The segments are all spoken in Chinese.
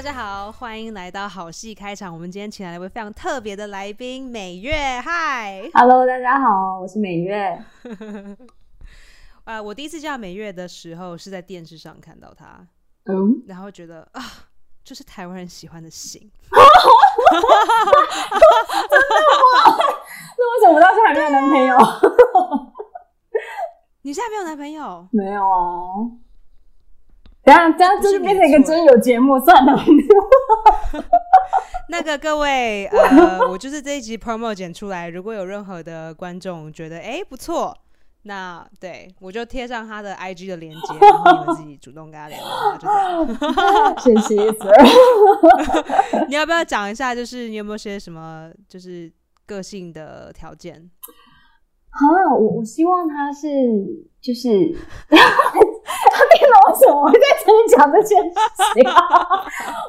大家好，欢迎来到好戏开场。我们今天请来了一位非常特别的来宾，美月。嗨，Hello，大家好，我是美月。呃，我第一次见到美月的时候是在电视上看到她，嗯，然后觉得啊，就是台湾人喜欢的型。那为什么到现在还没有男朋友？你现在没有男朋友？没有啊。等一下，这样就是是变成一个真有节目，算了。那个各位，呃，我就是这一集 promo 剪出来，如果有任何的观众觉得哎、诶不错，那对我就贴上他的 IG 的链接，然后你们自己主动跟他联络，就这样。谢谢 Sir。你要不要讲一下，就是你有没有些什么就是个性的条件？啊，我我希望他是就是，为什么我会在这里讲这件事情、啊？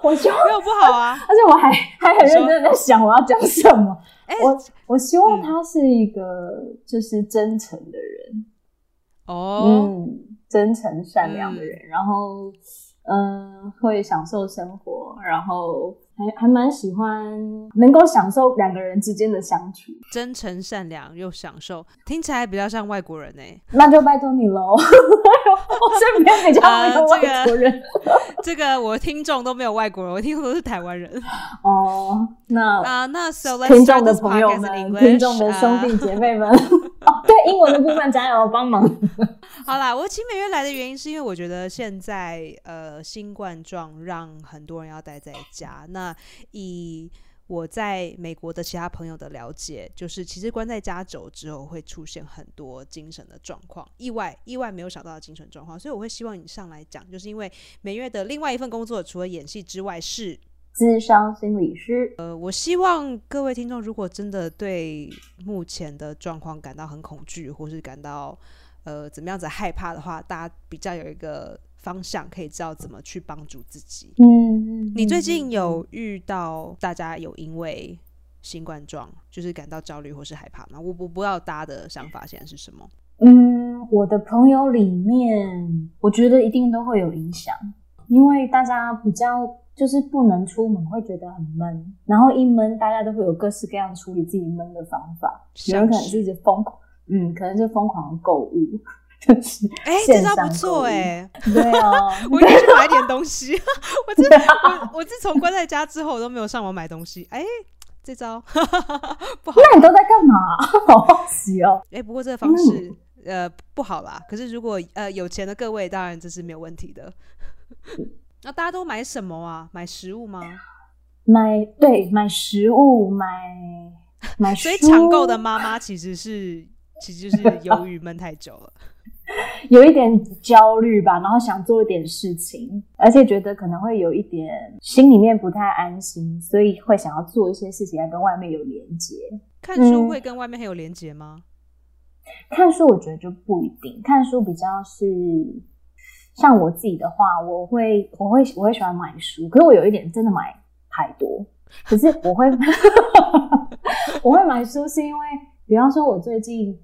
我希望，没有不好啊，而且我还还很认真的在想我要讲什么。哎、我我希望嗯他是一个就是真诚的人。哦，嗯，真诚善良的人，然后嗯、会享受生活，然后还还蛮喜欢能够享受两个人之间的相处，真诚善良又享受，听起来比较像外国人呢、那就拜托你喽。我身边比较没有呃这个外国人、这个我听众都没有外国人，我听众都是台湾人 哦。那啊。那 so let's 听众的朋友们，听众的兄弟啊 姐妹们，哦，对英文的部分加油帮忙。好啦，我请美月来的原因是因为我觉得现在呃新冠状让很多人要待在家。那以我在美国的其他朋友的了解，就是其实关在家久之后会出现很多精神的状况，意外意外没有想到的精神状况，所以我会希望你上来讲，就是因为美月的另外一份工作除了演戏之外是智商心理师，呃，我希望各位听众，如果真的对目前的状况感到很恐惧，或是感到呃怎么样子害怕的话，大家比较有一个方向，可以知道怎么去帮助自己。嗯，你最近有遇到大家有因为新冠状就是感到焦虑或是害怕吗？我我不知道大家的想法现在是什么。嗯，我的朋友里面，我觉得一定都会有影响，因为大家比较就是不能出门，会觉得很闷，然后一闷，大家都会有各式各样处理自己闷的方法，有人可能是一直疯狂，嗯，可能就疯狂的购物，就是哎、这招不错哎、对啊，我应该去买点东西。我自我我自从关在家之后，我都没有上网买东西。哎、这招不好。那你都在干嘛？好好奇哦。哎、不过这个方式、呃不好啦。可是如果呃有钱的各位，当然这是没有问题的。那大家都买什么啊？买食物吗？买对买食物，买买书，所以抢购的妈妈其实是其实就是由于闷太久了。有一点焦虑吧，然后想做一点事情，而且觉得可能会有一点心里面不太安心，所以会想要做一些事情来跟外面有连接。看书嗯会跟外面很有连接吗？看书我觉得就不一定，看书比较是像我自己的话，我会我会我会喜欢买书，可是我有一点真的买太多，可是我会 我会买书是因为，比方说我最近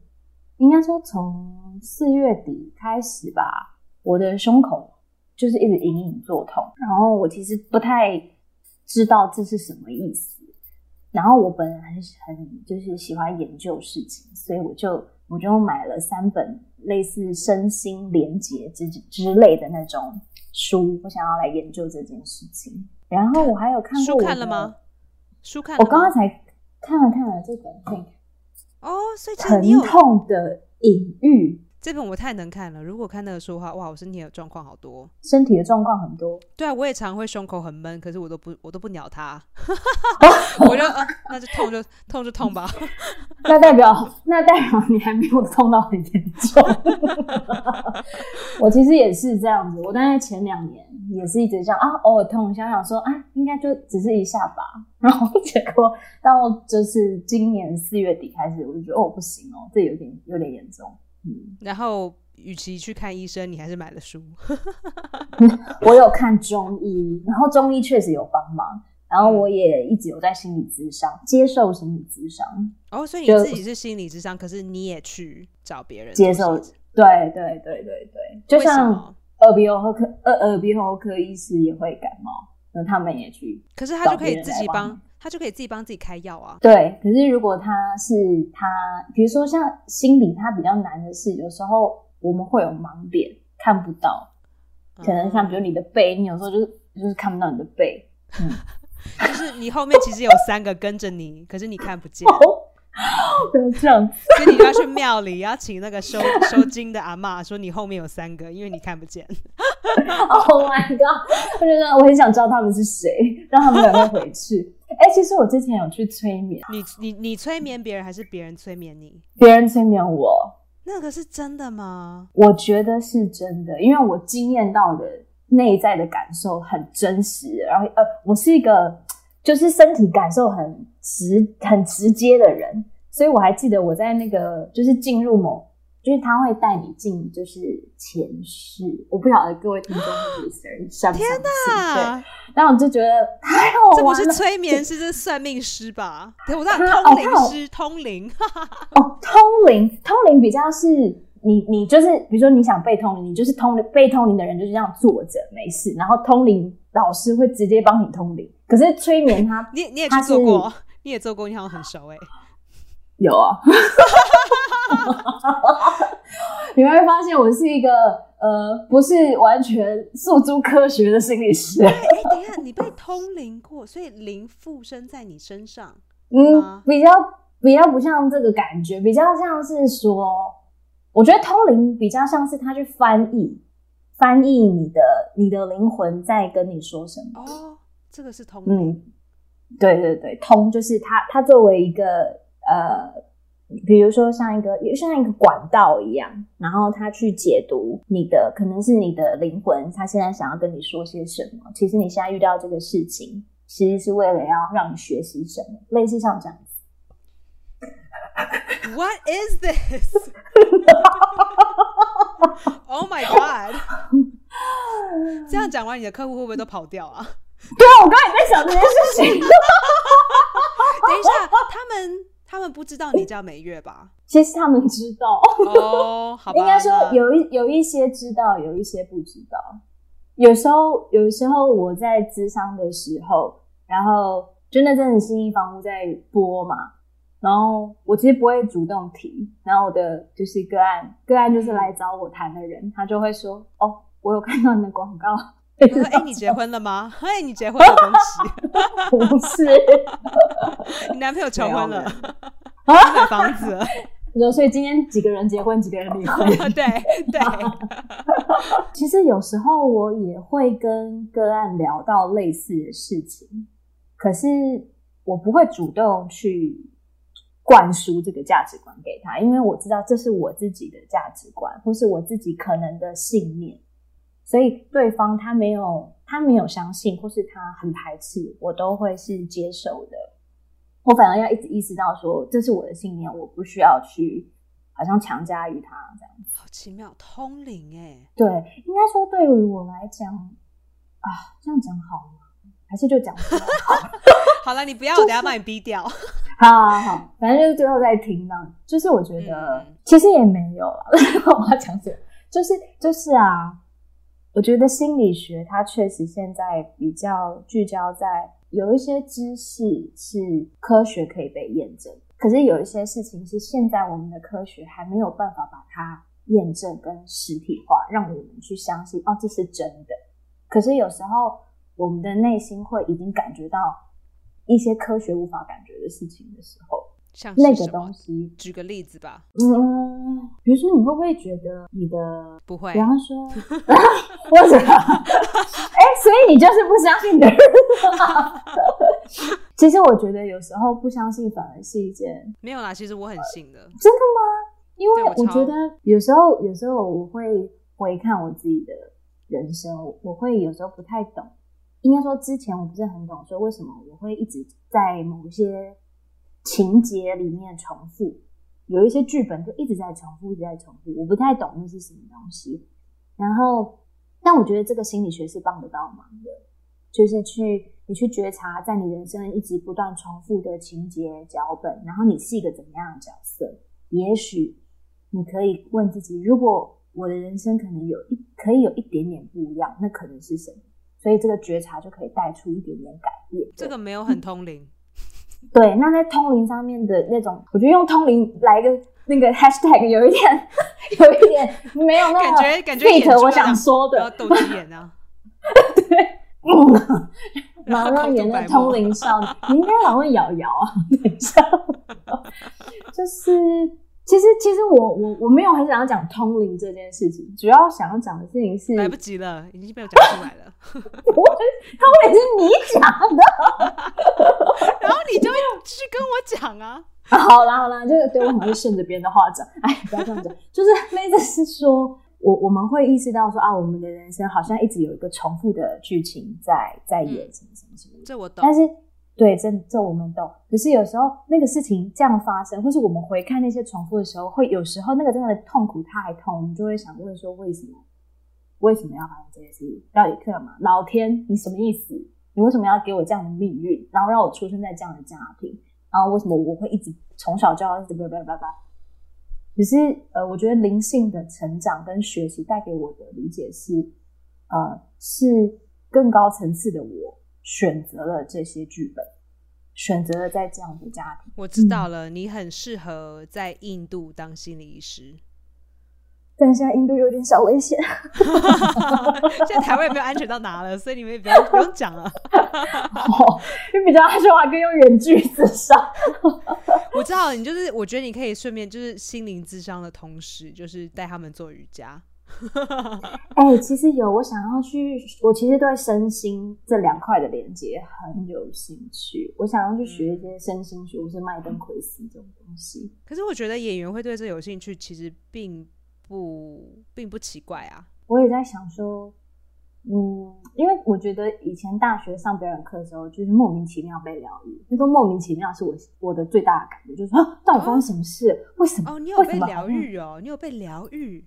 应该说从四月底开始吧，我的胸口就是一直隐隐作痛，然后我其实不太知道这是什么意思。然后我本人很很就是喜欢研究事情，所以我就我就买了三本类似身心连结之之类的那种书，我想要来研究这件事情。然后我还有看过书看了吗？书看了？我刚刚才看了看了这本《哦，所以其实你疼有痛的隐喻》，这本我太能看了。如果看那个书的话，哇，我身体的状况好多。身体的状况很多。对啊，我也常会胸口很闷，可是我都不我都不鸟它，我就呃，那就痛就痛就痛吧。那代表那代表你还没有痛到很严重。我其实也是这样子，我大概前两年也是一直这样啊，偶尔痛一下，想说啊，应该就只是一下吧。然后结果到就是今年四月底开始，我就觉得哦不行哦，这有点有点严重。嗯，然后，与其去看医生，你还是买了书。我有看中医，然后中医确实有帮忙，然后我也一直有在心理咨商，接受心理咨商。哦，所以你自己是心理咨商，可是你也去找别人接受对对对对对，就像耳鼻喉科，耳耳鼻喉科医师也会感冒，那他们也去。可是他就可以自己帮，他就可以自己帮自己开药啊。对，可是如果他是他，比如说像心理，他比较难的是，有时候我们会有盲点，看不到。可能像比如你的背，你有时候就是就是看不到你的背，嗯，就是你后面其实有三个跟着你，可是你看不见。不要这样，所以你要去庙里，要请那个收收金的阿妈说你后面有三个，因为你看不见。Oh my god！我觉得我很想知道他们是谁，让他们赶快回去。哎，其实我之前有去催眠，你你你催眠别人还是别人催眠你？别人催眠我，那个是真的吗？我觉得是真的，因为我经验到的内在的感受很真实，然后呃，我是一个。就是身体感受很直、很直接的人，所以我还记得我在那个就是进入某，就是他会带你进就是前世，我不晓得各位听众会相不相信？对，然后我就觉得太好玩了。这不是催眠师，是算命师吧？对，我知道通灵师，通灵。哦，通灵，通灵比较是你，你就是比如说你想被通灵，你就是通灵被通灵的人就是这样坐着没事，然后通灵老师会直接帮你通灵。可是催眠他，你你也去做过，你也做过，你好像很熟哎。有啊，你会发现我是一个呃，不是完全诉诸科学的心理师。哎，等一下，你被通灵过，所以灵附身在你身上。嗯，比较比较不像这个感觉，比较像是说，我觉得通灵比较像是他去翻译，翻译你的你的灵魂在跟你说什么。哦。这个是通，嗯，对对对，通就是他他作为一个呃，比如说像一个，像一个管道一样，然后他去解读你的，可能是你的灵魂，他现在想要跟你说些什么。其实你现在遇到这个事情，其实是为了要让你学习什么，类似像这样子。What is this? Oh my god！这样讲完，你的客户会不会都跑掉啊？对啊，我刚才也在想这件事情。等一下，他们他们不知道你叫美月吧？其实他们知道哦，好吧。应该说有一有一些知道，有一些不知道。有时候有时候我在咨商的时候，然后就那阵子新一房屋在播嘛，然后我其实不会主动提，然后我的就是个案个案就是来找我谈的人，他就会说：“哦，我有看到你的广告。”说：“哎，你结婚了吗？哎，你结婚了，恭喜！不是，你男朋友求婚了，买房子。所以今天几个人结婚，几个人离婚？对对。其实有时候我也会跟个案聊到类似的事情，可是我不会主动去灌输这个价值观给他，因为我知道这是我自己的价值观，或是我自己可能的信念。”所以对方他没有他没有相信，或是他很排斥，我都会是接受的。我反而要一直意识到说，这是我的信念，我不需要去好像强加于他这样子。好奇妙，通灵哎，对，应该说对于我来讲啊，这样讲好吗？还是就讲好？好了，你不要，我等下把你逼掉。好好好，反正就是最后再听到，就是我觉得其实也没有了。我要讲什么？就是就是啊。我觉得心理学它确实现在比较聚焦在有一些知识是科学可以被验证，可是有一些事情是现在我们的科学还没有办法把它验证跟实体化，让我们去相信哦这是真的。可是有时候我们的内心会已经感觉到一些科学无法感觉的事情的时候。像那个东西，举个例子吧。嗯，比如说，你会不会觉得你的不会？比方说，或者，哎，所以你就是不相信的人。其实我觉得有时候不相信反而是一件没有啦。其实我很信的，真的吗？因为我觉得有时候，有时候我会回看我自己的人生，我会有时候不太懂。应该说之前我不是很懂，说为什么我会一直在某些。情节里面重复，有一些剧本就一直在重复，一直在重复。我不太懂那是什么东西。然后，但我觉得这个心理学是帮得到忙的，就是去你去觉察，在你人生一直不断重复的情节脚本，然后你是一个怎么样的角色？也许你可以问自己：如果我的人生可能有一可以有一点点不一样，那可能是什么？所以这个觉察就可以带出一点点改变。这个没有很通灵。对，那在通灵上面的那种，我觉得用通灵来个那个 hashtag 有一点，有一点没有那感个觉感觉演 fit 我想说的，斗鸡眼啊，对，嗯，然后马 上演的通灵少女，你应该老问瑶瑶啊，等一下，就是其实其实我我我没有很想要讲通灵这件事情，主要想要讲的事情是，来不及了，已经被我讲出来了。我他会是你讲的。然后你就会去跟我讲啊，好啦好啦，就是对我好像是顺着别人的话讲，哎，不要这样讲，就是那个是说，我我们会意识到说啊，我们的人生好像一直有一个重复的剧情在在演嗯什么什么什么的，这我懂但。是对，这这我们懂。可是有时候那个事情这样发生，或是我们回看那些重复的时候，会有时候那个真的痛苦太痛，我们就会想问说，为什么？为什么要发生这些事？到底干嘛？老天，你什么意思？你为什么要给我这样的命运？然后让我出生在这样的家庭？然后为什么我会一直从小就要叭叭叭叭？只是呃，我觉得灵性的成长跟学习带给我的理解是，呃，是更高层次的我选择了这些剧本，选择了在这样的家庭。我知道了，你很适合在印度当心理医师。但现在印度有点小危险 现在台湾也没有安全到哪了，所以你们也不用不用讲了。哦，因为比较安全，我还可以用远距自杀。我知道你就是，我觉得你可以顺便就是心灵智商的同时，就是带他们做瑜伽。哎、其实有我想要去，我其实对身心这两块的连接很有兴趣。我想要去学一些身心学，或是麦登奎斯这种东西。可是我觉得演员会对这有兴趣，其实并不并不奇怪啊。我也在想说，嗯，因为我觉得以前大学上表演课的时候，就是莫名其妙被疗愈。那个莫名其妙是我我的最大的感觉，就是说，啊，到底发生什么事？为什么？哦，你有被疗？愈哦，你有被疗愈。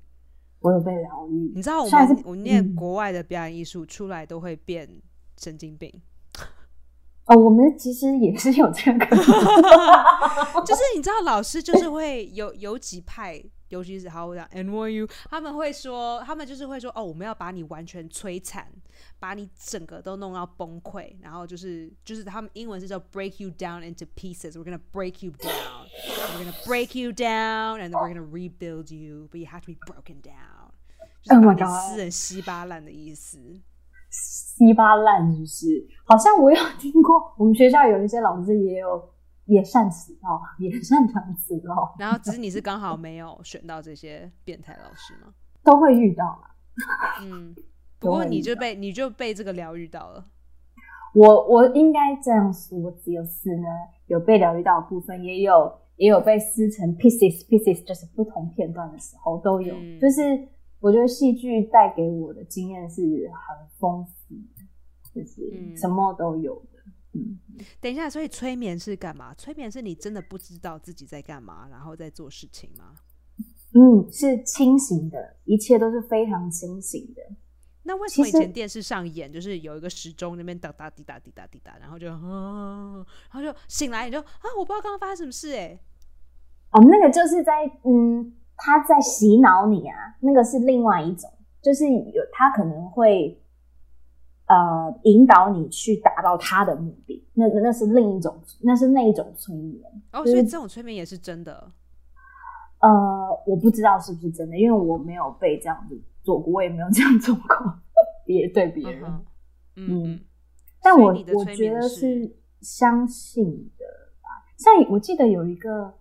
我有被疗愈。你知道我们我念嗯国外的表演艺术出来都会变神经病，哦，我们其实也是有这个。就是你知道老师就是会有有几派，尤其是好我讲 NYU，他们会说，他们就是会说，哦，我们要把你完全摧残，把你整个都弄到崩溃，然后就是就是他们英文是叫 break you down into pieces，we're gonna break you down，we're gonna break you down，and then we're gonna rebuild you，but you have to be broken down，就是 Oh 把 my 你撕成稀巴烂的意思。稀巴烂，是不是？好像我有听过，我们学校有一些老师也有也善此道，也擅长此道，然后只是你是刚好没有选到这些变态老师吗？都会遇到啦。嗯，不过你就被你就被这个疗愈到了。我我应该这样说，只有是呢，有被疗愈到的部分，也有也有被撕成 pieces pieces，就是不同片段的时候都有。嗯就是我觉得戏剧带给我的经验是很丰富的，就是嗯什么都有的。嗯，等一下，所以催眠是干嘛？催眠是你真的不知道自己在干嘛，然后在做事情吗？嗯，是清醒的，一切都是非常清醒的。那为什么以前电视上演就是有一个时钟那边哒哒滴答滴答滴答，然后就，啊、然后就醒来你就啊，我不知道刚刚发生什么事哎、哦，那个就是在嗯，他在洗脑你啊，那个是另外一种，就是有他可能会呃引导你去达到他的目的，那那是另一种，那是那一种催眠。哦，就是所以这种催眠也是真的。呃，我不知道是不是真的，因为我没有被这样子做过，我也没有这样做过，别对别人。嗯，嗯嗯嗯，但我我觉得是是相信的吧。像我记得有一个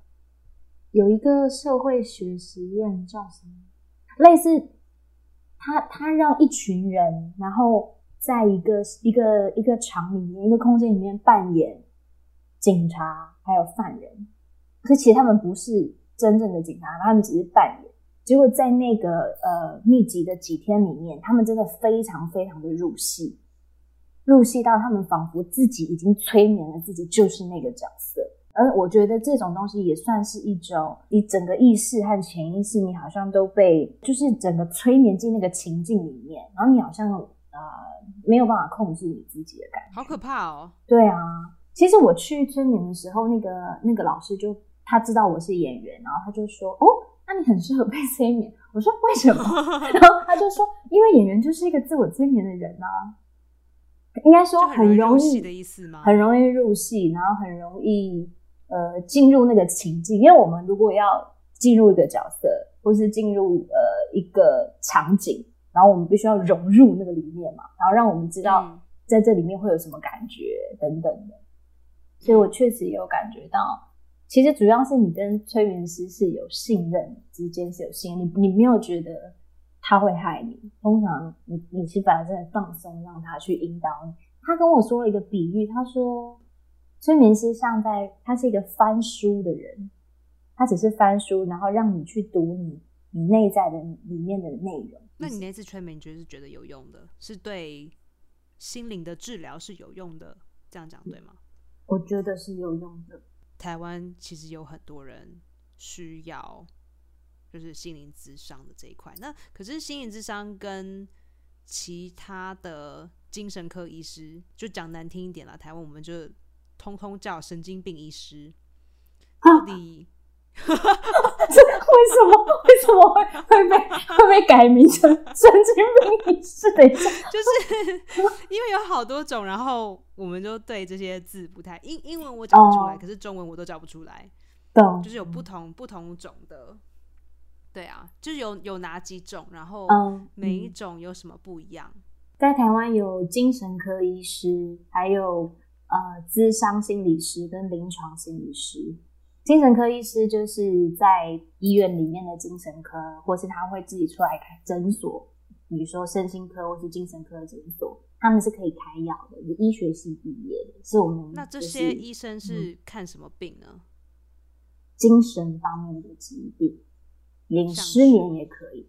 有一个社会学实验叫什么，类似他他让一群人，然后在一个一个一个场里面一个空间里面扮演警察还有犯人，可是其实他们不是真正的警察，他们只是扮演。结果在那个呃密集的几天里面，他们真的非常非常的入戏，入戏到他们仿佛自己已经催眠了自己就是那个角色。而我觉得这种东西也算是一种，你整个意识和潜意识，你好像都被就是整个催眠进那个情境里面，然后你好像呃没有办法控制你自己的感觉。好可怕哦。对啊，其实我去催眠的时候，那个那个老师就他知道我是演员，然后他就说：“哦，那你很适合被催眠。”我说：“为什么？” 然后他就说：“因为演员就是一个自我催眠的人啊。”应该说很容易的意思吗？很容易入戏，然后很容易呃进入那个情境。因为我们如果要进入一个角色，或是进入呃一个场景，然后我们必须要融入那个里面嘛，然后让我们知道嗯在这里面会有什么感觉等等的。所以我确实也有感觉到，其实主要是你跟催眠师是有信任之间是有信任，你你没有觉得他会害你，通常你你是反而是很放松，让他去引导你。他跟我说了一个比喻，他说催眠师像在他是一个翻书的人，他只是翻书，然后让你去读你你内在的里面的内容。那你那次催眠，你觉得是觉得有用的，是对心灵的治疗是有用的，这样讲对吗？我觉得是有用的。台湾其实有很多人需要就是心灵智商的这一块。那可是心灵智商跟其他的精神科医师，就讲难听一点啦，台湾我们就通通叫神经病医师。到底这 为什么为什么会会被会被改名成神经病医师？等一下，就是因为有好多种，然后我们就对这些字不太英英文我讲不出来，哦可是中文我都叫不出来，懂就是有不同不同种的。对啊，就是有有哪几种，然后嗯，每一嗯种有什么不一样？在台湾有精神科医师，还有呃咨商心理师跟临床心理师。精神科医师就是在医院里面的精神科，或是他会自己出来开诊所，比如说身心科或是精神科诊所，他们是可以开药的，是医学系毕业的，是我们那这就是些医生是看什么病呢？精神方面的疾病，连失眠也可以，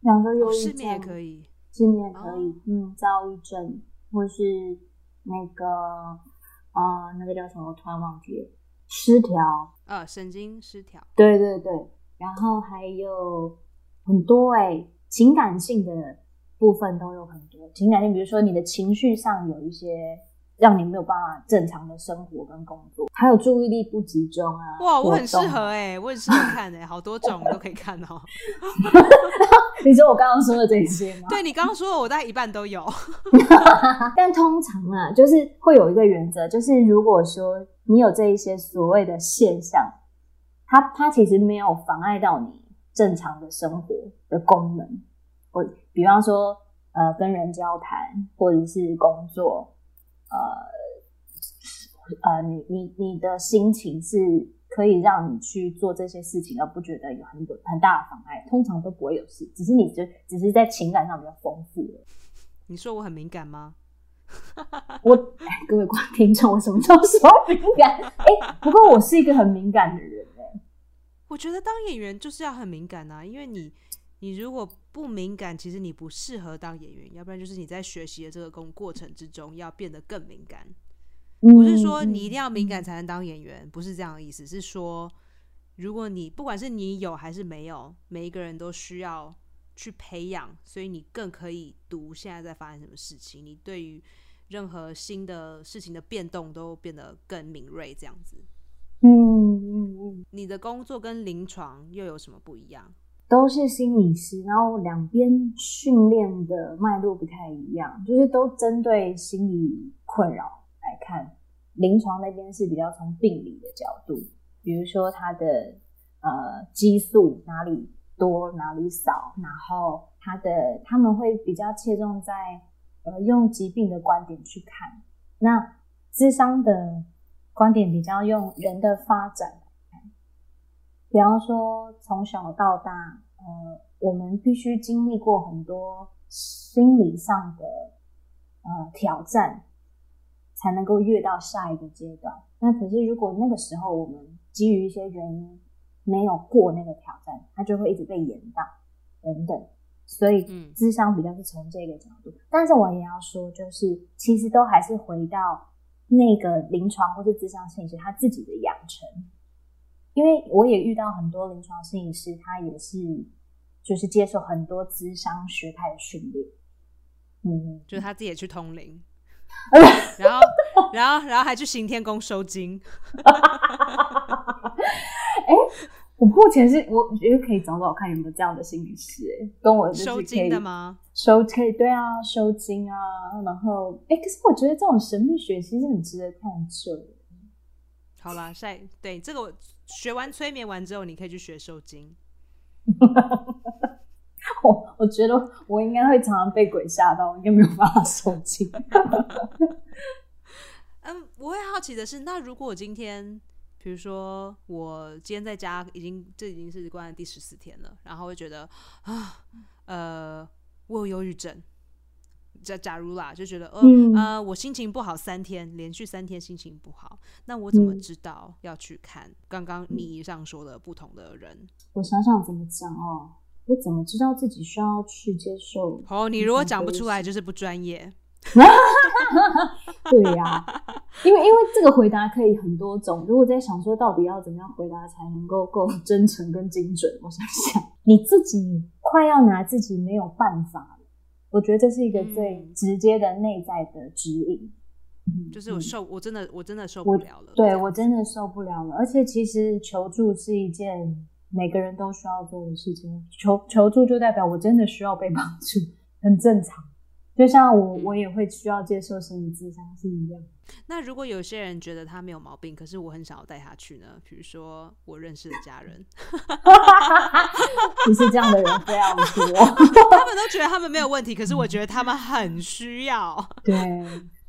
比方说忧哦郁症、失眠也可以。失眠也可以，哦嗯，躁郁症或是那个呃那个叫什么，我突然忘记了，失调，呃，神经失调。对对对，然后还有很多哎、情感性的部分都有很多，情感性，比如说你的情绪上有一些让你没有办法正常的生活跟工作，还有注意力不集中啊，哇，我很适合哎、我很适合看哎、好多种都可以看哦。你说我刚刚说的这些吗？对你刚刚说的，我大概一半都有。但通常啊，就是会有一个原则，就是如果说你有这一些所谓的现象，它它其实没有妨碍到你正常的生活的功能，我比方说呃跟人交谈，或者是工作，呃呃你你你的心情是可以让你去做这些事情，而不觉得有很多很大的妨碍，通常都不会有事，只是你就只是在情感上比较丰富。你说我很敏感吗？我哎，各位观听众，我什么时候说敏感？哎、不过我是一个很敏感的人哎、我觉得当演员就是要很敏感啊，因为你你如果不敏感，其实你不适合当演员，要不然就是你在学习的这个工过程之中要变得更敏感。不是说你一定要敏感才能当演员，不是这样的意思，是说如果你不管是你有还是没有，每一个人都需要去培养，所以你更可以读现在在发生什么事情，你对于任何新的事情的变动都变得更敏锐，这样子。嗯嗯嗯，你的工作跟临床又有什么不一样？都是心理师，然后两边训练的脉络不太一样，就是都针对心理困扰来看。临床那边是比较从病理的角度，比如说他的呃激素哪里多哪里少，然后他的他们会比较切中在呃用疾病的观点去看。那智商的观点比较用人的发展来看，比方说从小到大，呃，我们必须经历过很多心理上的呃挑战，才能够越到下一个阶段。那可是如果那个时候我们基于一些原因没有过那个挑战，他就会一直被延宕等等。所以，嗯。智商比较是从这个角度，但是我也要说，就是其实都还是回到那个临床或是智商心理师他自己的养成，因为我也遇到很多临床心理师，他也是就是接受很多智商学派的训练，嗯，就是他自己也去通灵，然后然后然后还去行天宫收金。我目前是我觉得可以找找看有没有这样的心理师，哎，跟我收金的吗？收可以对啊，收金啊，然后哎，可是我觉得这种神秘学其实很值得探究。好啦，晒对这个我学完催眠完之后，你可以去学收金。我我觉得我应该会常常被鬼吓到，我应该没有办法收金。嗯，我会好奇的是，那如果我今天，比如说我今天在家已经这已经是关了第十四天了，然后会觉得啊，呃，我有忧郁症。假假如啦，就觉得呃呃，我心情不好三天，连续三天心情不好，那我怎么知道要去看刚刚你以上说的不同的人？我想想怎么讲哦，我怎么知道自己需要去接受？哦，你如果讲不出来，就是不专业。对呀，因为因为这个回答可以很多种。如果在想说到底要怎么样回答才能够够真诚跟精准，我想想，你自己快要拿自己没有办法了。我觉得这是一个最直接的内在的指引。就是我受，我真的我真的受不了了。对我真的受不了了。而且其实求助是一件每个人都需要做的事情。求求助就代表我真的需要被帮助，很正常。就像我，我也会需要接受心理咨商是一样。那如果有些人觉得他没有毛病，可是我很想要带他去呢？比如说我认识的家人，其实这样的人非常多，他们都觉得他们没有问题，可是我觉得他们很需要。对，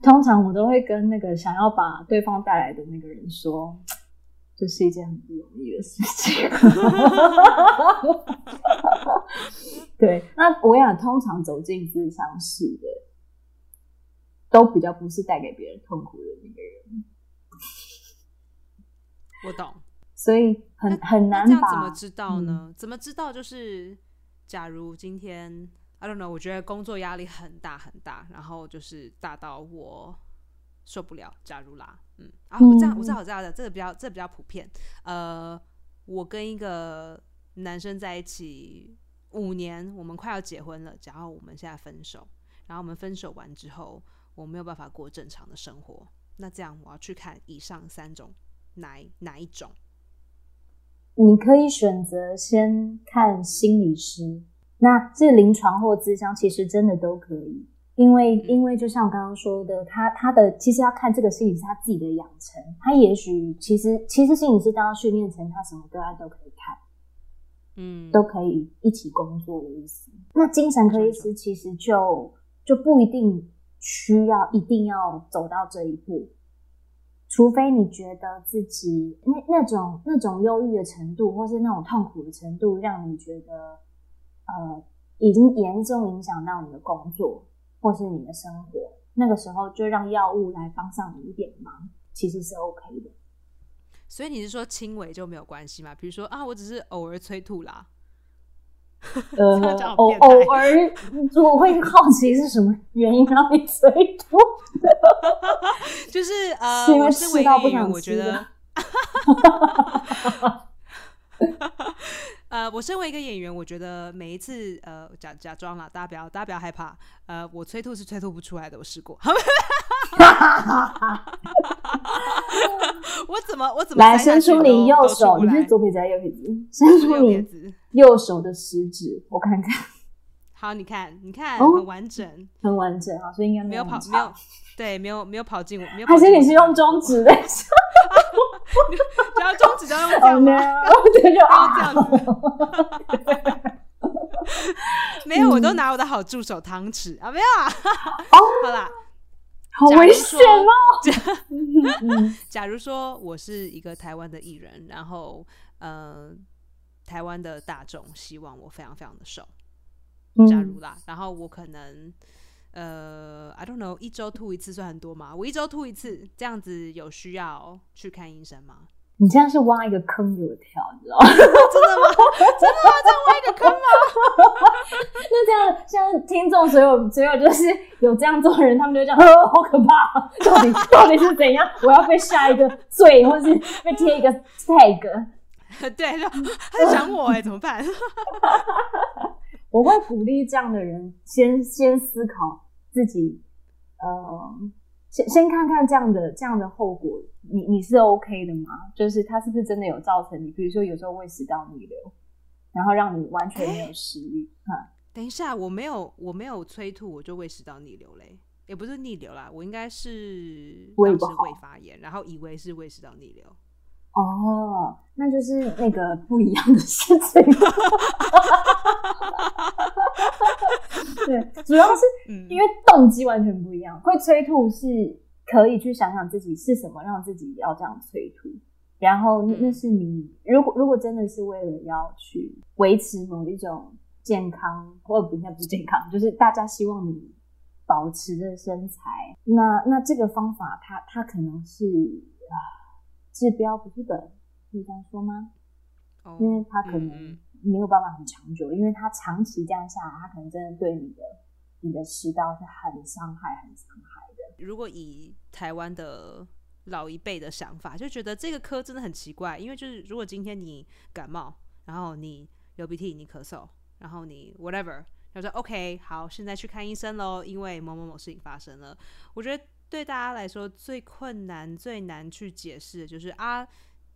通常我都会跟那个想要把对方带来的那个人说。这是一件很不容易的事情。对，那我想通常走进智商室的，都比较不是带给别人痛苦的那个人。我懂，所以很很难。这样怎么知道呢？怎么知道？就是假如今天，I don't know，我觉得工作压力很大很大，然后就是大到我。受不了，假如啦，嗯啊，我知道，我知道，我知道的，这个比较，这比较普遍。呃，我跟一个男生在一起五年，我们快要结婚了，然后我们现在分手，然后我们分手完之后，我没有办法过正常的生活，那这样我要去看以上三种哪哪一种？你可以选择先看心理师，那这临床或咨商其实真的都可以。因为，因为就像我刚刚说的，他他的其实要看这个心理是他自己的养成，他也许其实其实心理师当要训练成他什么个案都可以看，嗯，都可以一起工作的意思。那精神科医师其实就就不一定需要一定要走到这一步，除非你觉得自己那那种那种忧郁的程度，或是那种痛苦的程度，让你觉得呃已经严重影响到你的工作。或是你的生活，那个时候就让药物来帮上你一点忙，其实是 OK 的。所以你是说轻微就没有关系吗？比如说啊，我只是偶尔催吐啦。呃，偶偶尔，我会好奇是什么原因让你催吐。就是呃，是因为吃到不想我觉得。呃，我身为一个演员，我觉得每一次呃假假装了，大家不要大家不要害怕。呃，我催吐是催吐不出来的，我试过。我怎么我怎么来伸出你右手？你是左撇子还是右撇子？伸出你右手的食指，我看看。好，你看，你看，很完整，很完整啊，所以应该没有跑，没有对，没有没有跑进，没有。还是你是用中指的？只要中指都用这样吗？对，就这样子。没有，我都拿我的好助手汤匙啊，没有啊。好啦，好危险哦。假如说我是一个台湾的艺人，然后呃，台湾的大众希望我非常非常的瘦。假如啦，然后我可能。呃，I don't know，一周吐一次算很多吗？我一周吐一次，这样子有需要去看医生吗？你这样是挖一个坑给我跳，你知道吗？真的吗？真的吗？这样挖一个坑吗？那这样，像听众所有所有就是有这样做的人，他们就讲，呃，好可怕，到底到底是怎样？我要被下一个罪，或是被贴一个 tag？对，他在想我哎，怎么办？我会鼓励这样的人先先思考自己，呃，先先看看这样的这样的后果，你你是 OK 的吗？就是他是不是真的有造成你，比如说有时候胃食道逆流，然后让你完全没有食欲？哈，等一下，我没有我没有催吐，我就胃食道逆流嘞，也不是逆流啦，我应该是当时胃发炎，然后以为是胃食道逆流。哦，那就是那个不一样的事情。对，主要是嗯，因为动机完全不一样。会催吐是可以去想想自己是什么让自己要这样催吐，然后那是你如果如果真的是为了要去维持某一种健康，或者不应该不是健康，就是大家希望你保持的身材，那那这个方法它它可能是啊治标不治本，可以这样说吗？哦因为他可能没有办法很长久，因为他长期这样下来，他可能真的对你的你的食道是很伤害、很伤害的。如果以台湾的老一辈的想法，就觉得这个科真的很奇怪，因为就是如果今天你感冒，然后你流鼻涕、你咳嗽，然后你 whatever，他说 OK，好，现在去看医生喽，因为某某某事情发生了。我觉得对大家来说最困难、最难去解释的就是啊，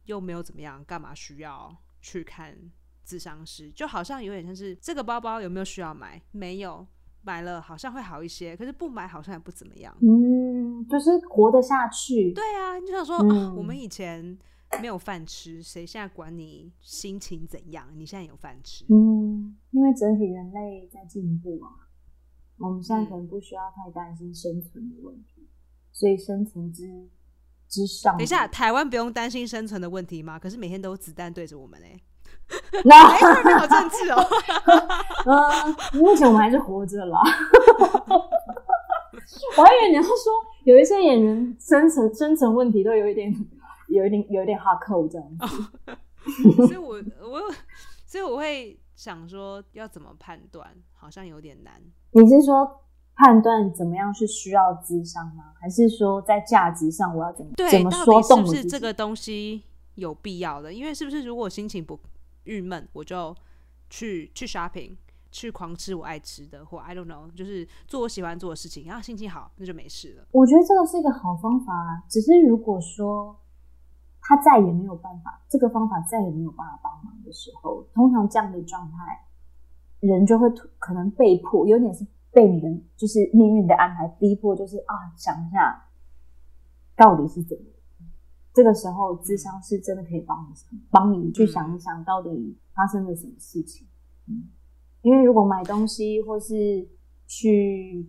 又没有怎么样，干嘛需要去看智商师？就好像有点像是这个包包有没有需要买？没有。买了好像会好一些，可是不买好像也不怎么样。嗯，就是活得下去。对啊，你就想说、嗯啊，我们以前没有饭吃，谁现在管你心情怎样？你现在有饭吃，嗯，因为整体人类在进步啊，我们现在嗯可能不需要太担心生存的问题，所以生存之之上。等一下，，台湾不用担心生存的问题吗？可是每天都有子弹对着我们 哎、那哎、没有政治哦。嗯，目前我们还是活着啦。我还以为你要说有一些演员生存生存问题都有一点，有一点有一点哈扣这样子。所以我我所以我会想说，要怎么判断，好像有点难。你是说判断怎么样是需要智商吗？还是说在价值上我要怎么怎，么说动是不？是这个东西有必要的？因为是不是如果心情不郁闷，我就去去 shopping，去狂吃我爱吃的，或 I don't know，就是做我喜欢做的事情，然后心情好，那就没事了。我觉得这个是一个好方法啊，只是如果说他再也没有办法，这个方法再也没有办法帮忙的时候，通常这样的状态，人就会可能被迫，有点是被你的就是命运的安排逼迫，就是啊，想一下到底是怎么。这个时候，智商是真的可以帮你帮你去想一想，到底发生了什么事情。嗯，因为如果买东西或是去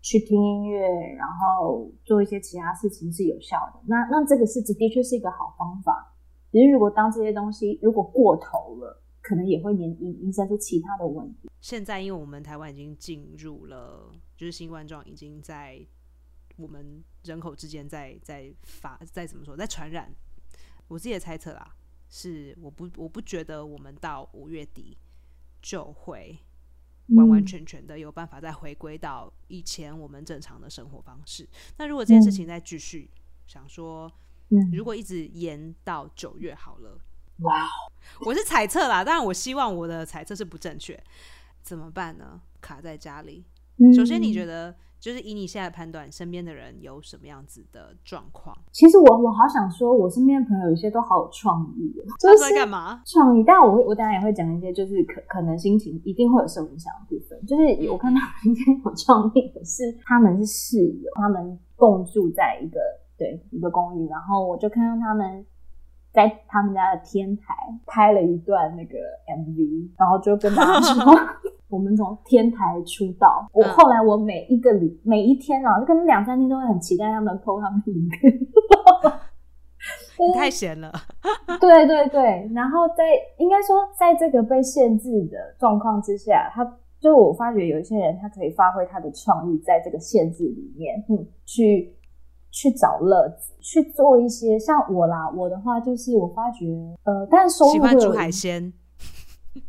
去听音乐，然后做一些其他事情是有效的，那那这个是的确是一个好方法。只是如果当这些东西如果过头了，可能也会引引引申出其他的问题。现在因为我们台湾已经进入了，就是新冠状已经在我们人口之间在在发在怎么说在传染。我自己的猜测啦，是我不我不觉得我们到五月底就会完完嗯全全的有办法再回归到以前我们正常的生活方式。那如果这件事情再继续，想说嗯，如果一直延到九月好了，哇哦，我是猜测啦，当然我希望我的猜测是不正确，怎么办呢？卡在家里。首先，你觉得？就是以你现在的判断，身边的人有什么样子的状况？其实我我好想说，我身边的朋友有些都好有创意哦，就他们在是干嘛？创意。但我会我等一下也会讲一些，就是可可能心情一定会有受影响的部分。就是我看到一些有创意的是，他们是室友，他们共住在一个对一个公寓，然后我就看到他们。在他们家的天台拍了一段那个 MV，然后就跟大家 说，我们从天台出道。我嗯后来我每一个礼每一天啊，可能两三天都会很期待他们 PO 他们的影片。你太闲了，对对对，然后在应该说，在这个被限制的状况之下，他就我发觉有一些人，他可以发挥他的创意，在这个限制里面，嗯，去去找乐子，去做一些像我啦，我的话就是我发觉，呃，但是收入喜欢煮会有海鲜，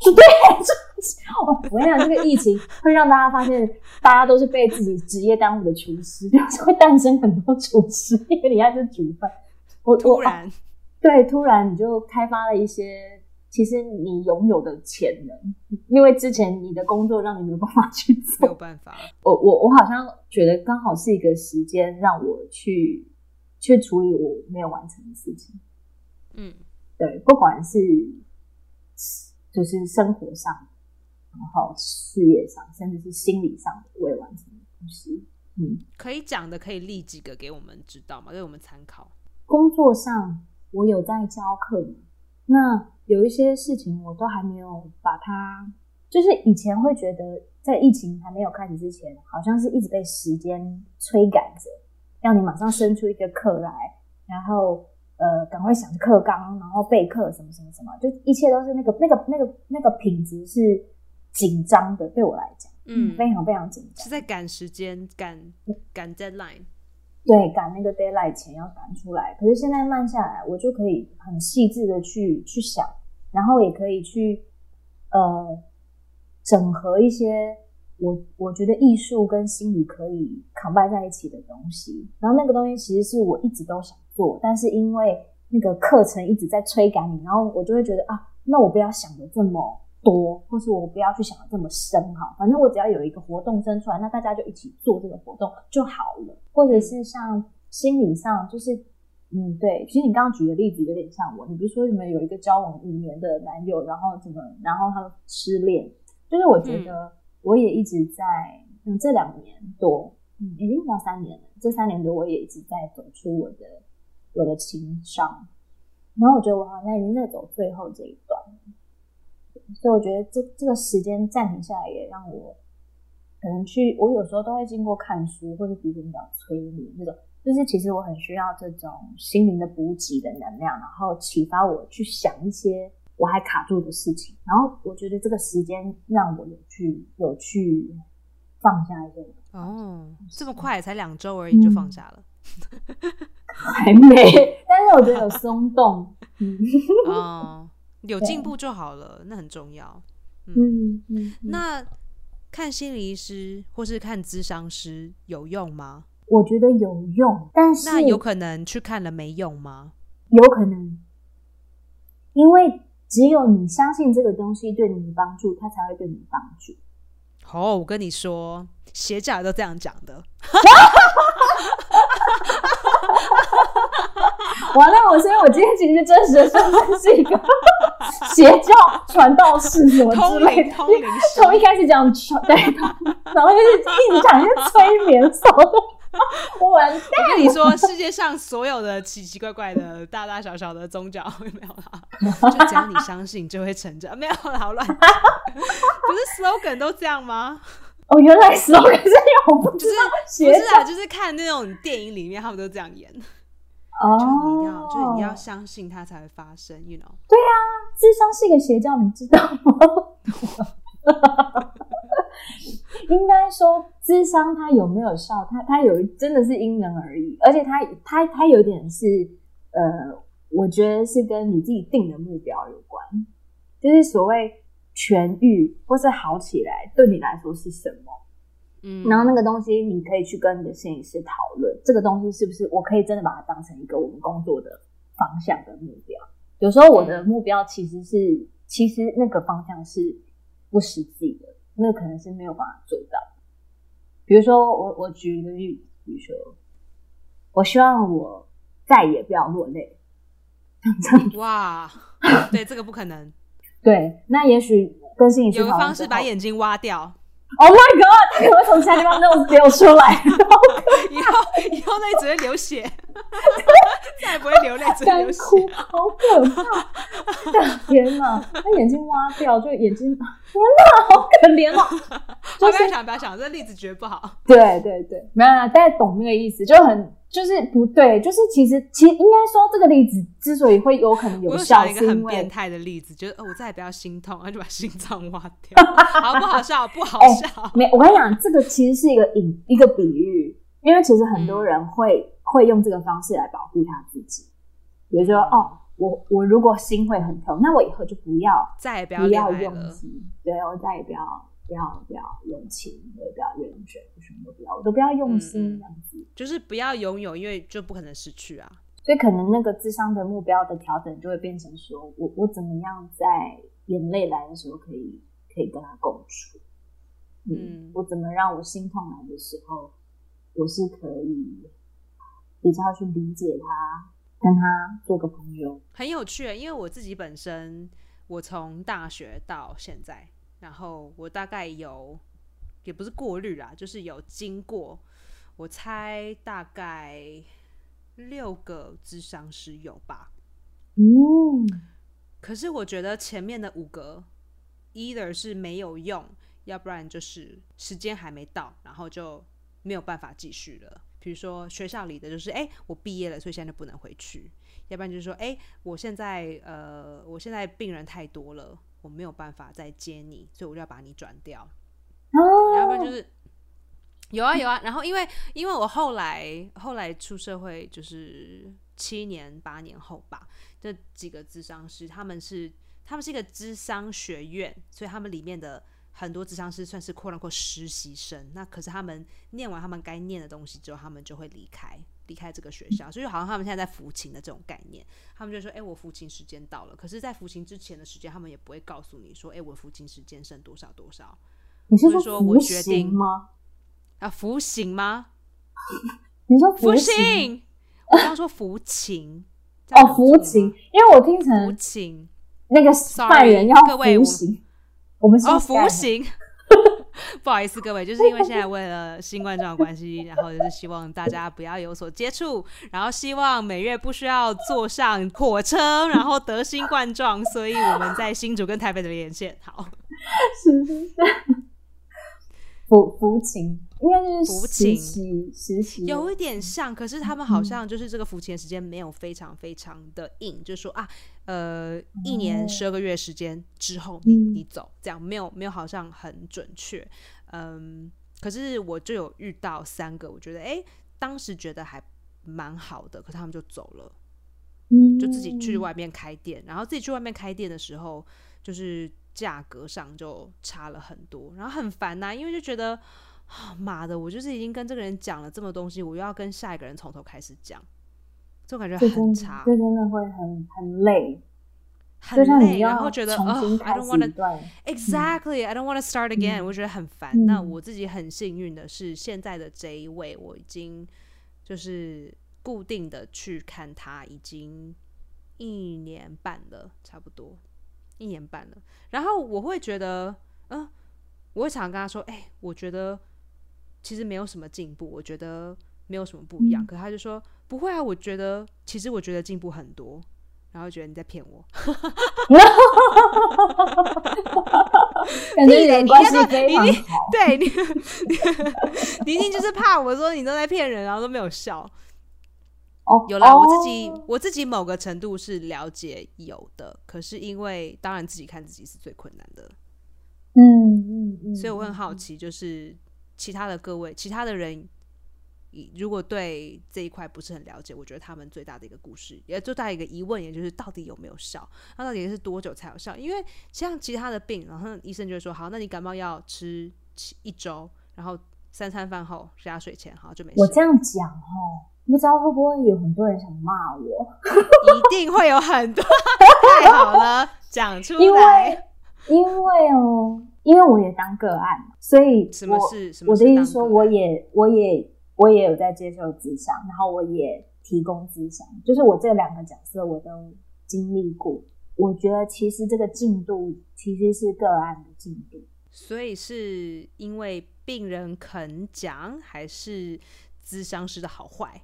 我我跟你讲，这个疫情会让大家发现，大家都是被自己职业耽误的厨师，就是会诞生很多厨师，因为你要去煮饭。我我突然对，突然你就开发了一些其实你拥有的潜能，因为之前你的工作让你没有办法去做没做有。办法。我我我好像觉得刚好是一个时间让我去去处理我没有完成的事情。嗯，对，不管是就是生活上，然后事业上，甚至是心理上的未完成的东西。嗯，可以讲的可以立几个给我们知道吗？给我们参考。工作上我有在教课嘛，那有一些事情我都还没有把它，就是以前会觉得在疫情还没有开始之前，好像是一直被时间催赶着，让你马上生出一个课来，然后呃赶快想课纲，然后备课什么什么什么，就一切都是那个那个那个那个品质是紧张的，对我来讲，嗯，非常非常紧张是。在赶时间，赶赶 deadline。对，赶那个 d a y l i g h t 前要赶出来。可是现在慢下来，我就可以很细致的去去想，然后也可以去呃整合一些我我觉得艺术跟心理可以 combine 在一起的东西。然后那个东西其实是我一直都想做，但是因为那个课程一直在催赶你，然后我就会觉得啊，那我不要想的这么。多，或是我不要去想的这么深哈，反正我只要有一个活动生出来，那大家就一起做这个活动就好了。或者是像心理上，就是嗯，对，其实你刚刚举的例子有点像我，你比如说什么有一个交往五年的男友，然后怎么，然后他们失恋，就是我觉得我也一直在嗯这两年多，嗯，已经到三年了，这三年多我也一直在走出我的我的情伤，然后我觉得我好像已经在走最后这一段。所以我觉得这这个时间暂停下来，也让我可能去，我有时候都会经过看书或者比如讲催眠这种，就是其实我很需要这种心灵的补给的能量，然后启发我去想一些我还卡住的事情。然后我觉得这个时间让我有去有去放下一些哦，这么快才两周而已就放下了，还没，但是我觉得有松动，嗯，哦。有进步就好了，那很重要。嗯嗯，那看心理医师或是看咨商师有用吗？我觉得有用，但是那有可能去看了没用吗？有可能，因为只有你相信这个东西对你有帮助，它才会对你有帮助。哦，我跟你说，邪教都这样讲的。完了，我所以，我今天其实真实的身份是一个 邪教传道士什么之类的。从一开始讲传对，然后就是一直讲一些催眠什么的。我完蛋！我跟你说，世界上所有的奇奇怪怪的、大大小小的宗教没有啦，就只要你相信，就会成长。没有啦，好乱。不是 slogan 都这样吗？哦，原来 slogan 是有，不就是不是啊？就是看那种电影里面，他们都这样演。哦，就你要，就是你要相信它才会发生，you know？对啊，智商是一个邪教，你知道吗？应该说，智商它有没有效？它它有真的是因人而异，而且它它它有点是呃，我觉得是跟你自己定的目标有关，就是所谓痊愈或是好起来，对你来说是什么？嗯，然后那个东西你可以去跟你的摄影师讨论，这个东西是不是我可以真的把它当成一个我们工作的方向的目标？有时候我的目标其实是，其实那个方向是不实际的，那可能是没有办法做到。比如说，我我举一个例子，比如说，我希望我再也不要落泪。哇，对，这个不可能。对，那也许跟摄影师有个方式把眼睛挖掉。Oh my god！他可能会从其他地方那种流出来，以后以后那里只会流血，再也不会流泪，干。哭，好可怕！天哪，他眼睛挖掉，就眼睛，天哪，好可怜哦。我不要想，不要想，这例子绝不好。对对对，没有啦，大家懂那个意思，就很就是不对，就是其实其实应该说这个例子之所以会有可能有效，是一个很变态的例子，就是哦，我再也不要心痛，然后就把心脏挖掉。好不好笑？不好哎笑。没，我跟你讲，这个其实是一个隐一个比喻，因为其实很多人会、会用这个方式来保护他自己，比如说哦，我我如果心会很痛，那我以后就不要再也不要。用心，对我再也不要不要不要用情，我也不要认真，什么都不要，我都不要用心这样子。就是不要拥有，因为就不可能失去啊。所以可能那个智商的目标的调整就会变成说，我我怎么样在眼泪来的时候可以可以跟他共处，嗯，我怎么让我心痛来的时候，我是可以比较去理解他，跟他做个朋友，很有趣。因为我自己本身，我从大学到现在，然后我大概有也不是过滤啦，就是有经过，我猜大概。六个智商师有吧？嗯，可是我觉得前面的五个，either 是没有用，要不然就是时间还没到，然后就没有办法继续了。比如说学校里的就是，哎，我毕业了，所以现在就不能回去；要不然就是说，哎，我现在呃，我现在病人太多了，我没有办法再接你，所以我就要把你转掉。要不然就是。有啊有啊，然后因为因为我后来后来出社会就是七年八年后吧，这几个智商师他们是他们是一个智商学院，所以他们里面的很多智商师算是扩了扩实习生。那可是他们念完他们该念的东西之后，他们就会离开离开这个学校，所以好像他们现在在服勤的这种概念，他们就说：“哎，我服勤时间到了。”可是，在服勤之前的时间，他们也不会告诉你说：“哎，我服勤时间剩多少多少。”你是说我决定吗？啊，服刑吗？你说服刑？我刚说服刑哦，服刑，因为我听成服刑，那个犯人要服刑。我们哦，服刑。不好意思，各位，就是因为现在为了新冠状关系，然后就是希望大家不要有所接触，然后希望每月不需要坐上火车，然后得新冠状，所以我们在新竹跟台北的连线。好，是 是是，服服勤。应该是服勤实习，有一点像，可是他们好像就是这个服勤的时间没有非常非常的硬，就是说啊，呃，一年十二个月时间之后你你走，这样没有没有好像很准确，嗯，可是我就有遇到三个，我觉得哎，当时觉得还蛮好的，可是他们就走了，就自己去外面开店，然后自己去外面开店的时候，就是价格上就差了很多，然后很烦呐，因为就觉得啊。妈的！我就是已经跟这个人讲了这么东西，我又要跟下一个人从头开始讲，这种感觉很差，这真的会很很累，很累。然后觉得啊，I don't want to exactly, I don't want to start again。我觉得很烦。那我自己很幸运的是，现在的这一位，我已经就是固定的去看他，已经一年半了，差不多一年半了。然后我会觉得，嗯，我会常常跟他说，哎，我觉得。其实没有什么进步，我觉得没有什么不一样。可他就说不会啊，我觉得其实我觉得进步很多，然后觉得你在骗我。感觉人关系非常好。对 你，你一定就是怕我说你都在骗人，然后都没有笑。哦，有啦，我自己我自己某个程度是了解有的，可是因为当然自己看自己是最困难的。嗯嗯嗯，所以我很好奇，就是。其他的各位，其他的人，如果对这一块不是很了解，我觉得他们最大的一个故事，也最大一个疑问，也就是到底有没有效？那到底是多久才有效？因为像其他的病，然后医生就会说：好，那你感冒药吃一周，然后三餐饭后加睡前，好就没事。我这样讲哦，不知道会不会有很多人想骂我？一定会有很多，太好了，讲出来，因为哦。因为我也当个案，所以我我的意思说，我也我也我也有在接受咨商，然后我也提供咨商，就是我这两个角色我都经历过。我觉得其实这个进度其实是个案的进度，所以是因为病人肯讲，还是咨商师的好坏？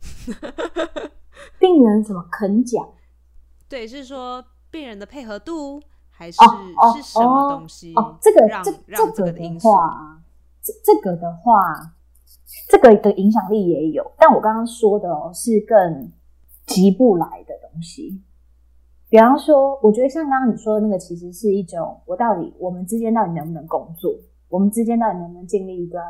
病人怎么肯讲？对，是说病人的配合度。还是是什么东西？哦，这个这这个的话，这这个的话，这个的影响力也有。但我刚刚说的哦，是更急不来的东西。比方说，我觉得像刚刚你说的那个，其实是一种我到底我们之间到底能不能工作，我们之间到底能不能建立一个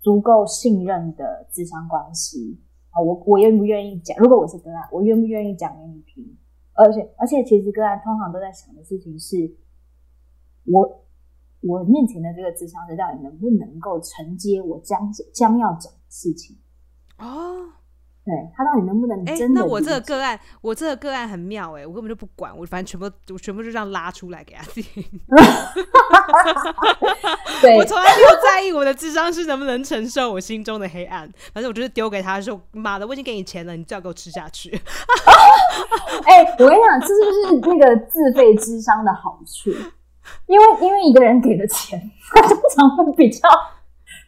足够信任的智商关系啊？我我愿不愿意讲？如果我是个案，我愿不愿意讲给你听？而且，而且，其实个案通常都在想的事情是：我我面前的这个智商师到底能不能够承接我将将要讲的事情？哦，对他到底能不能哎、真的、那我这个个案，我这个个案很妙哎、我根本就不管，我反正全部我全部就这样拉出来给他听。对我从来没有在意我的智商是能不能承受我心中的黑暗，反正我就是丢给他说：“妈的，我已经给你钱了，你最好给我吃下去。哎、我跟你讲，这是不是那个自费智商的好处？因为因为一个人给的钱，他通常会比较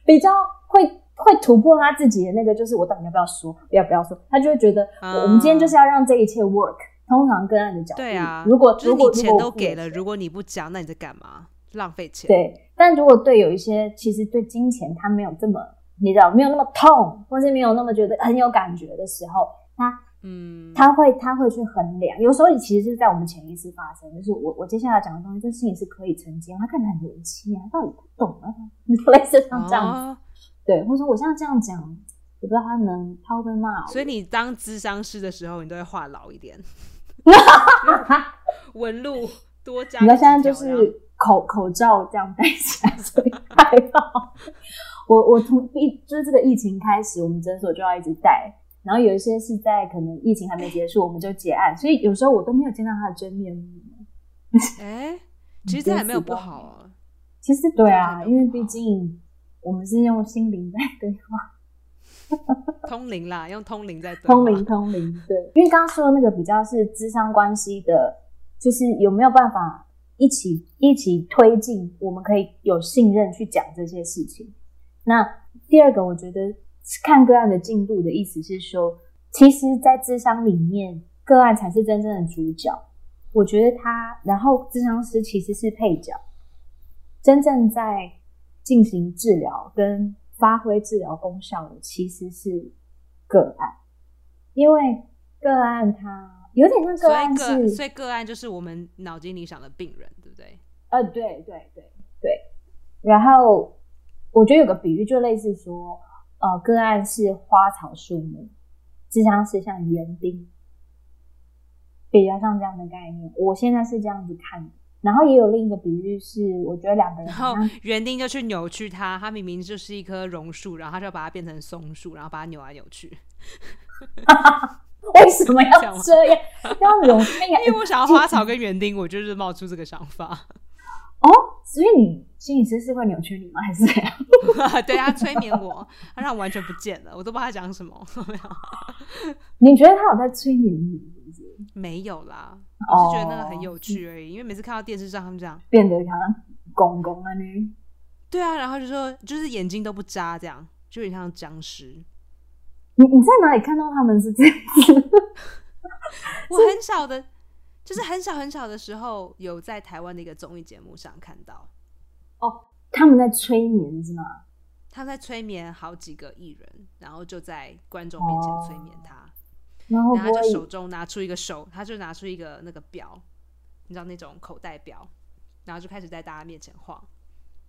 比较会会突破他自己的那个，就是我到底要不要说，要不要说，他就会觉得、啊我们今天就是要让这一切 work。通常跟案的角”度，对啊，如果就是如果你钱都给了，如果你不讲，那你在干嘛？浪费钱。对，但如果对有一些其实对金钱他没有这么，你知道没有那么痛，或是没有那么觉得很有感觉的时候，他嗯，他会他会去衡量，有时候其实是在我们潜意识发生，就是我我接下来讲的东西，这事情是可以承接，他看起来很年轻，他到底不懂啊，类似像这样子，哦对，或者说我现在这样讲，我不知道他能他会不会骂我，所以你当智商师的时候，你都会话老一点，纹路多加。你知道现在就是口口罩这样戴起来，所以害怕。我我从疫就是这个疫情开始，我们诊所就要一直戴，然后有一些是在可能疫情还没结束，我们就结案，所以有时候我都没有见到他的真面目。哎、其实这样也没有不好 啊。其实对啊，因为毕竟我们是用心灵在对话，通灵啦，用通灵在对话通灵通灵。对，因为刚刚说的那个比较是智商关系的，就是有没有办法一起一起推进，我们可以有信任去讲这些事情。那第二个，我觉得看个案的进度的意思是说，其实，在智商里面，个案才是真正的主角。我觉得他，然后智商师其实是配角，真正在进行治疗跟发挥治疗功效的其实是个案，因为个案它有点像所个案是，所以个案就是我们脑筋里想的病人，对不对？呃，对对对对。然后我觉得有个比喻，就类似说，呃，个案是花草树木，智商是像园丁，比较像这样的概念。我现在是这样子看的。然后也有另一个比喻是，我觉得两个人然后园丁就去扭曲它，它明明就是一棵榕树，然后他就把它变成松树，然后把它扭来扭去。为什么要这样？要容易因为我想要花草跟园丁，我就是冒出这个想法。哦，所以你心理师是会扭曲你吗？还是怎样？对他催眠我，他让我完全不见了，我都不知道他讲什么。你觉得他有在催眠你？没有啦，哦我是觉得那个很有趣而已。因为每次看到电视上他们这样，变得好像公公啊呢？对啊，然后就说就是眼睛都不眨，这样就有点像僵尸。你你在哪里看到他们是这样子？我很小的，就是很小很小的时候，有在台湾的一个综艺节目上看到，哦他们在催眠是吗？他在催眠好几个艺人，然后就在观众面前催眠他，然后他就手中拿出一个手，他就拿出一个那个表，你知道那种口袋表，然后就开始在大家面前晃，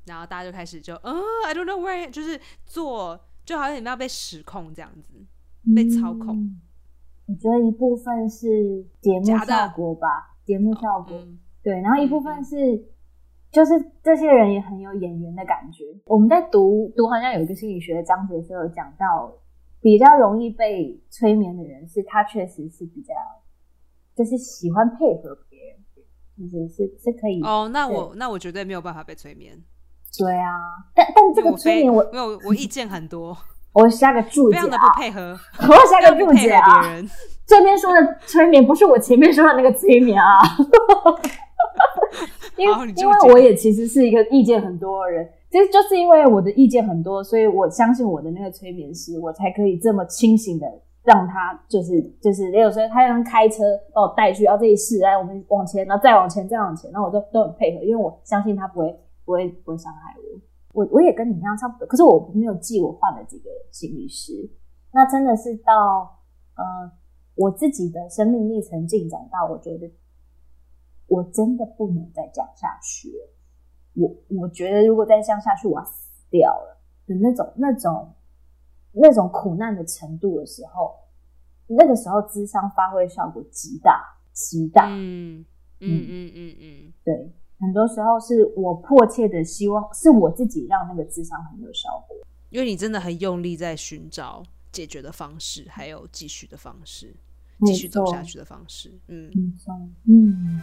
然后大家就开始就，嗯、i don't know where，就是做，就好像你们要被实控这样子，被操控。嗯我觉得一部分是节目效果吧，节目效果、嗯，对，然后一部嗯分是。就是这些人也很有演员的感觉。我们在读读，好像有一个心理学的章节是有讲到，比较容易被催眠的人是他确实是比较，就是喜欢配合别人，就是是是可以。哦，那我那我绝对没有办法被催眠，对啊，但但这个催眠我没有我我意见很多，我下个注解非常的啊，不配合，我下个注解啊别。人。这边说的催眠不是我前面说的那个催眠啊，因为因为我也其实是一个意见很多的人，其实就是因为我的意见很多，所以我相信我的那个催眠师，我才可以这么清醒的让他就是就是也有时候他让开车把我带去，然后这一试，来我们往前，然后再往前，再往前，然后我都都很配合，因为我相信他不会 不会不会伤害我。我我也跟你一样差不多，可是我没有记我换了几个心理师，那真的是到呃我自己的生命历程进展到，我觉得我真的不能再讲下去了。我我觉得如果再这样下去，我要死掉了的那种那种那种苦难的程度的时候，那个时候智商发挥效果极大极大。嗯嗯嗯嗯嗯，对，很多时候是我迫切的希望，是我自己让那个智商很有效果。因为你真的很用力在寻找解决的方式，还有继续的方式，没继续走下去的方式。嗯，嗯。